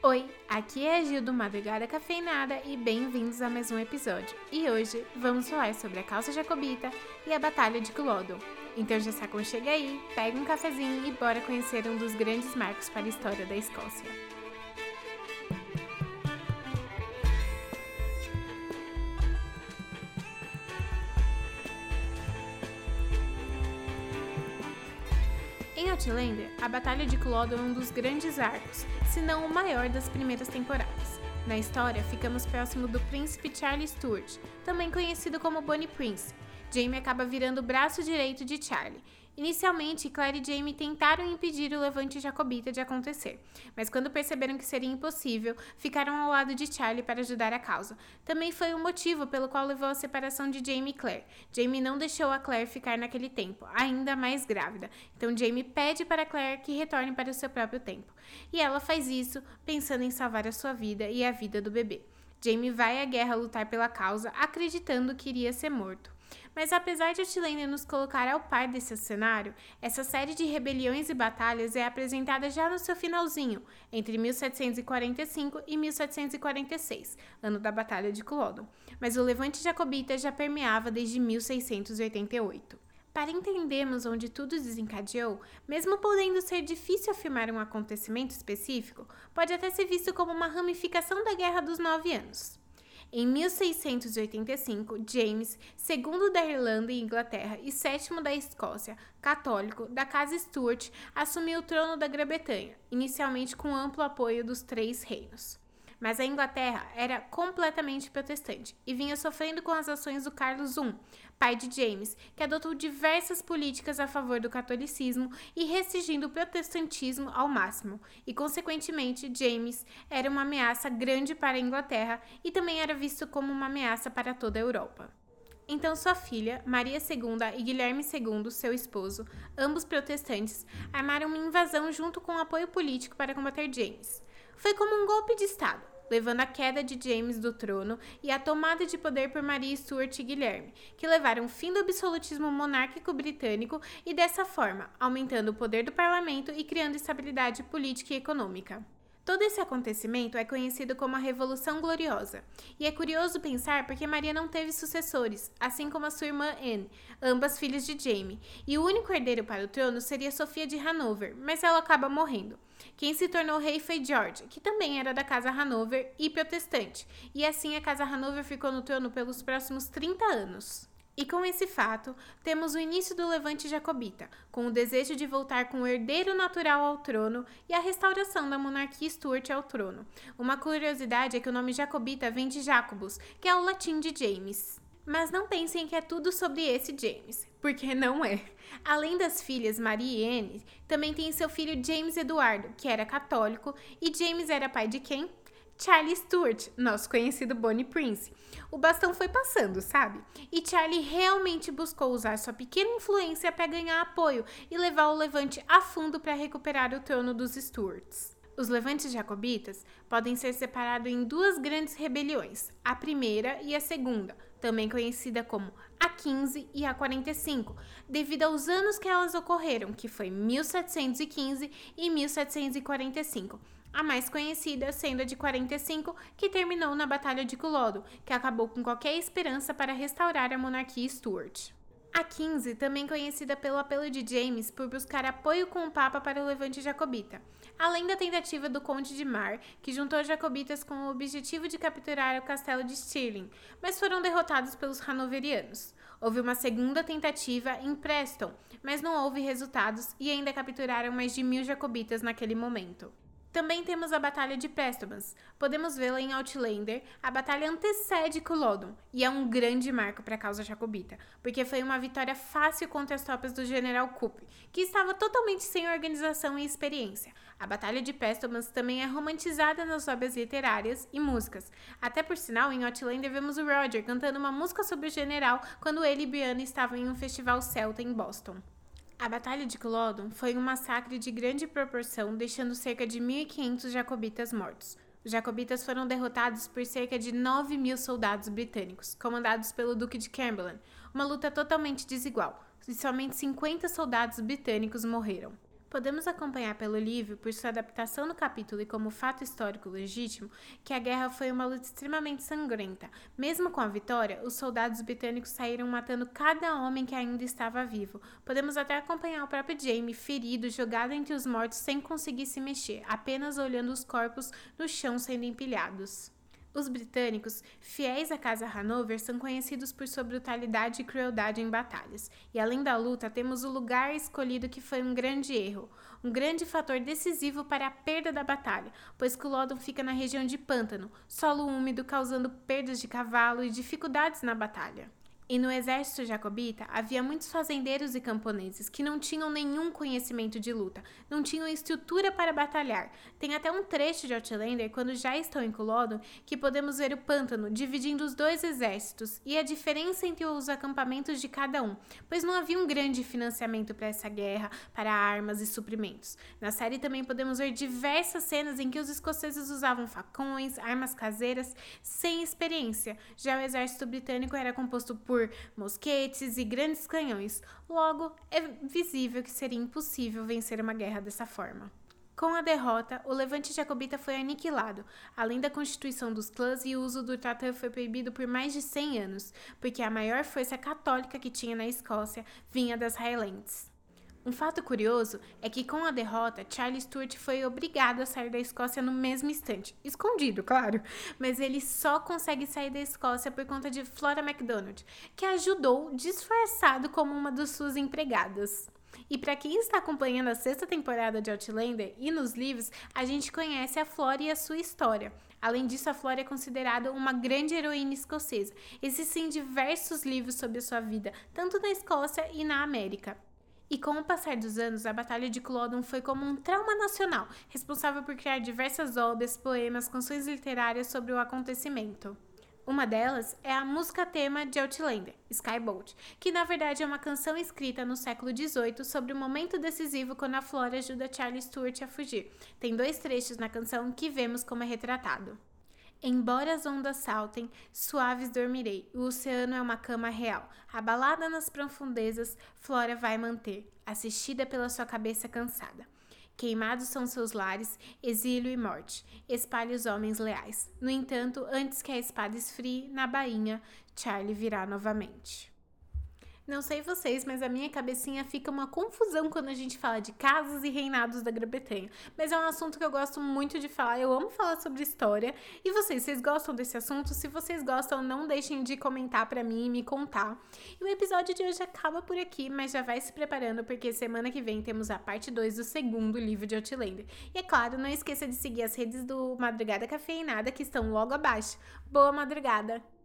Oi, aqui é a Gil do Madrugada Cafeinada e bem-vindos a mais um episódio. E hoje vamos falar sobre a calça jacobita e a Batalha de Culloden. Então já se aconchega aí, pega um cafezinho e bora conhecer um dos grandes marcos para a história da Escócia. Em Outlander, a Batalha de Culloden é um dos grandes arcos, se não o maior das primeiras temporadas. Na história, ficamos próximo do príncipe Charlie Stuart, também conhecido como Bonnie Prince. Jamie acaba virando o braço direito de Charlie Inicialmente, Claire e Jamie tentaram impedir o levante jacobita de acontecer, mas quando perceberam que seria impossível, ficaram ao lado de Charlie para ajudar a causa. Também foi o motivo pelo qual levou à separação de Jamie e Claire. Jamie não deixou a Claire ficar naquele tempo, ainda mais grávida. Então Jamie pede para Claire que retorne para o seu próprio tempo. E ela faz isso pensando em salvar a sua vida e a vida do bebê. Jamie vai à guerra lutar pela causa, acreditando que iria ser morto. Mas apesar de Outlander nos colocar ao par desse cenário, essa série de rebeliões e batalhas é apresentada já no seu finalzinho, entre 1745 e 1746, ano da Batalha de Culloden. Mas o levante jacobita já permeava desde 1688. Para entendermos onde tudo desencadeou, mesmo podendo ser difícil afirmar um acontecimento específico, pode até ser visto como uma ramificação da Guerra dos Nove Anos. Em 1685, James, segundo da Irlanda e Inglaterra e sétimo da Escócia, católico, da Casa Stuart, assumiu o trono da Grã-Bretanha, inicialmente com amplo apoio dos três reinos. Mas a Inglaterra era completamente protestante e vinha sofrendo com as ações do Carlos I, pai de James, que adotou diversas políticas a favor do catolicismo e restringindo o protestantismo ao máximo. E, consequentemente, James era uma ameaça grande para a Inglaterra e também era visto como uma ameaça para toda a Europa. Então sua filha, Maria II e Guilherme II, seu esposo, ambos protestantes, armaram uma invasão junto com apoio político para combater James. Foi como um golpe de Estado, levando à queda de James do trono e à tomada de poder por Maria Stuart e Guilherme, que levaram o fim do absolutismo monárquico britânico e, dessa forma, aumentando o poder do parlamento e criando estabilidade política e econômica. Todo esse acontecimento é conhecido como a Revolução Gloriosa, e é curioso pensar porque Maria não teve sucessores, assim como a sua irmã Anne, ambas filhas de Jaime, e o único herdeiro para o trono seria Sofia de Hanover, mas ela acaba morrendo. Quem se tornou rei foi George, que também era da casa Hanover e protestante, e assim a casa Hanover ficou no trono pelos próximos 30 anos. E com esse fato, temos o início do levante jacobita, com o desejo de voltar com o herdeiro natural ao trono e a restauração da monarquia Stuart ao trono. Uma curiosidade é que o nome jacobita vem de Jacobus, que é o latim de James. Mas não pensem que é tudo sobre esse James, porque não é. Além das filhas Maria e Anne, também tem seu filho James Eduardo, que era católico, e James era pai de quem? Charlie Stuart, nosso conhecido Bonnie Prince. O bastão foi passando, sabe? E Charlie realmente buscou usar sua pequena influência para ganhar apoio e levar o levante a fundo para recuperar o trono dos Stuarts. Os levantes jacobitas podem ser separados em duas grandes rebeliões, a primeira e a segunda, também conhecida como a 15 e a 45, devido aos anos que elas ocorreram, que foi 1715 e 1745 a mais conhecida sendo a de 45, que terminou na Batalha de Culloden, que acabou com qualquer esperança para restaurar a monarquia Stuart. A 15, também conhecida pelo apelo de James por buscar apoio com o Papa para o levante jacobita, além da tentativa do Conde de Mar, que juntou jacobitas com o objetivo de capturar o castelo de Stirling, mas foram derrotados pelos hanoverianos. Houve uma segunda tentativa em Preston, mas não houve resultados e ainda capturaram mais de mil jacobitas naquele momento. Também temos a Batalha de Prestobans. Podemos vê-la em Outlander. A batalha antecede Culloden e é um grande marco para a causa jacobita, porque foi uma vitória fácil contra as tropas do General Coop, que estava totalmente sem organização e experiência. A Batalha de Prestobans também é romantizada nas obras literárias e músicas. Até por sinal, em Outlander vemos o Roger cantando uma música sobre o general quando ele e Brianna estavam em um festival celta em Boston. A Batalha de Culloden foi um massacre de grande proporção, deixando cerca de 1.500 jacobitas mortos. Os jacobitas foram derrotados por cerca de 9 mil soldados britânicos, comandados pelo Duque de Cumberland, uma luta totalmente desigual, e somente 50 soldados britânicos morreram. Podemos acompanhar pelo livro, por sua adaptação no capítulo e como fato histórico legítimo, que a guerra foi uma luta extremamente sangrenta. Mesmo com a vitória, os soldados britânicos saíram matando cada homem que ainda estava vivo. Podemos até acompanhar o próprio Jamie ferido, jogado entre os mortos sem conseguir se mexer, apenas olhando os corpos no chão sendo empilhados. Os britânicos, fiéis à Casa Hanover, são conhecidos por sua brutalidade e crueldade em batalhas. E além da luta, temos o lugar escolhido que foi um grande erro, um grande fator decisivo para a perda da batalha, pois Culloden fica na região de pântano, solo úmido causando perdas de cavalo e dificuldades na batalha. E no exército jacobita havia muitos fazendeiros e camponeses que não tinham nenhum conhecimento de luta, não tinham estrutura para batalhar. Tem até um trecho de Outlander, quando já estão em Culloden, que podemos ver o pântano dividindo os dois exércitos e a diferença entre os acampamentos de cada um, pois não havia um grande financiamento para essa guerra, para armas e suprimentos. Na série também podemos ver diversas cenas em que os escoceses usavam facões, armas caseiras, sem experiência. Já o exército britânico era composto por por mosquetes e grandes canhões, logo é visível que seria impossível vencer uma guerra dessa forma. Com a derrota, o levante jacobita foi aniquilado. Além da constituição dos clãs e o uso do tratado foi proibido por mais de 100 anos, porque a maior força católica que tinha na Escócia vinha das Highlands. Um fato curioso é que com a derrota, Charles Stuart foi obrigado a sair da Escócia no mesmo instante. Escondido, claro. Mas ele só consegue sair da Escócia por conta de Flora MacDonald, que ajudou disfarçado como uma das suas empregadas. E para quem está acompanhando a sexta temporada de Outlander e nos livros, a gente conhece a Flora e a sua história. Além disso, a Flora é considerada uma grande heroína escocesa. Existem diversos livros sobre a sua vida, tanto na Escócia e na América. E com o passar dos anos, a Batalha de Culloden foi como um trauma nacional, responsável por criar diversas obras, poemas, canções literárias sobre o acontecimento. Uma delas é a música tema de Outlander, Skybolt, que na verdade é uma canção escrita no século XVIII sobre o momento decisivo quando a Flora ajuda Charlie Stuart a fugir. Tem dois trechos na canção que vemos como é retratado. Embora as ondas saltem, suaves dormirei. O oceano é uma cama real. Abalada nas profundezas, Flora vai manter, assistida pela sua cabeça cansada. Queimados são seus lares, exílio e morte. Espalhe os homens leais. No entanto, antes que a espada esfrie, na bainha, Charlie virá novamente. Não sei vocês, mas a minha cabecinha fica uma confusão quando a gente fala de casas e reinados da Grã-Bretanha. Mas é um assunto que eu gosto muito de falar, eu amo falar sobre história. E vocês, vocês gostam desse assunto? Se vocês gostam, não deixem de comentar para mim e me contar. E o episódio de hoje acaba por aqui, mas já vai se preparando porque semana que vem temos a parte 2 do segundo livro de Outlander. E é claro, não esqueça de seguir as redes do Madrugada Cafeinada que estão logo abaixo. Boa madrugada!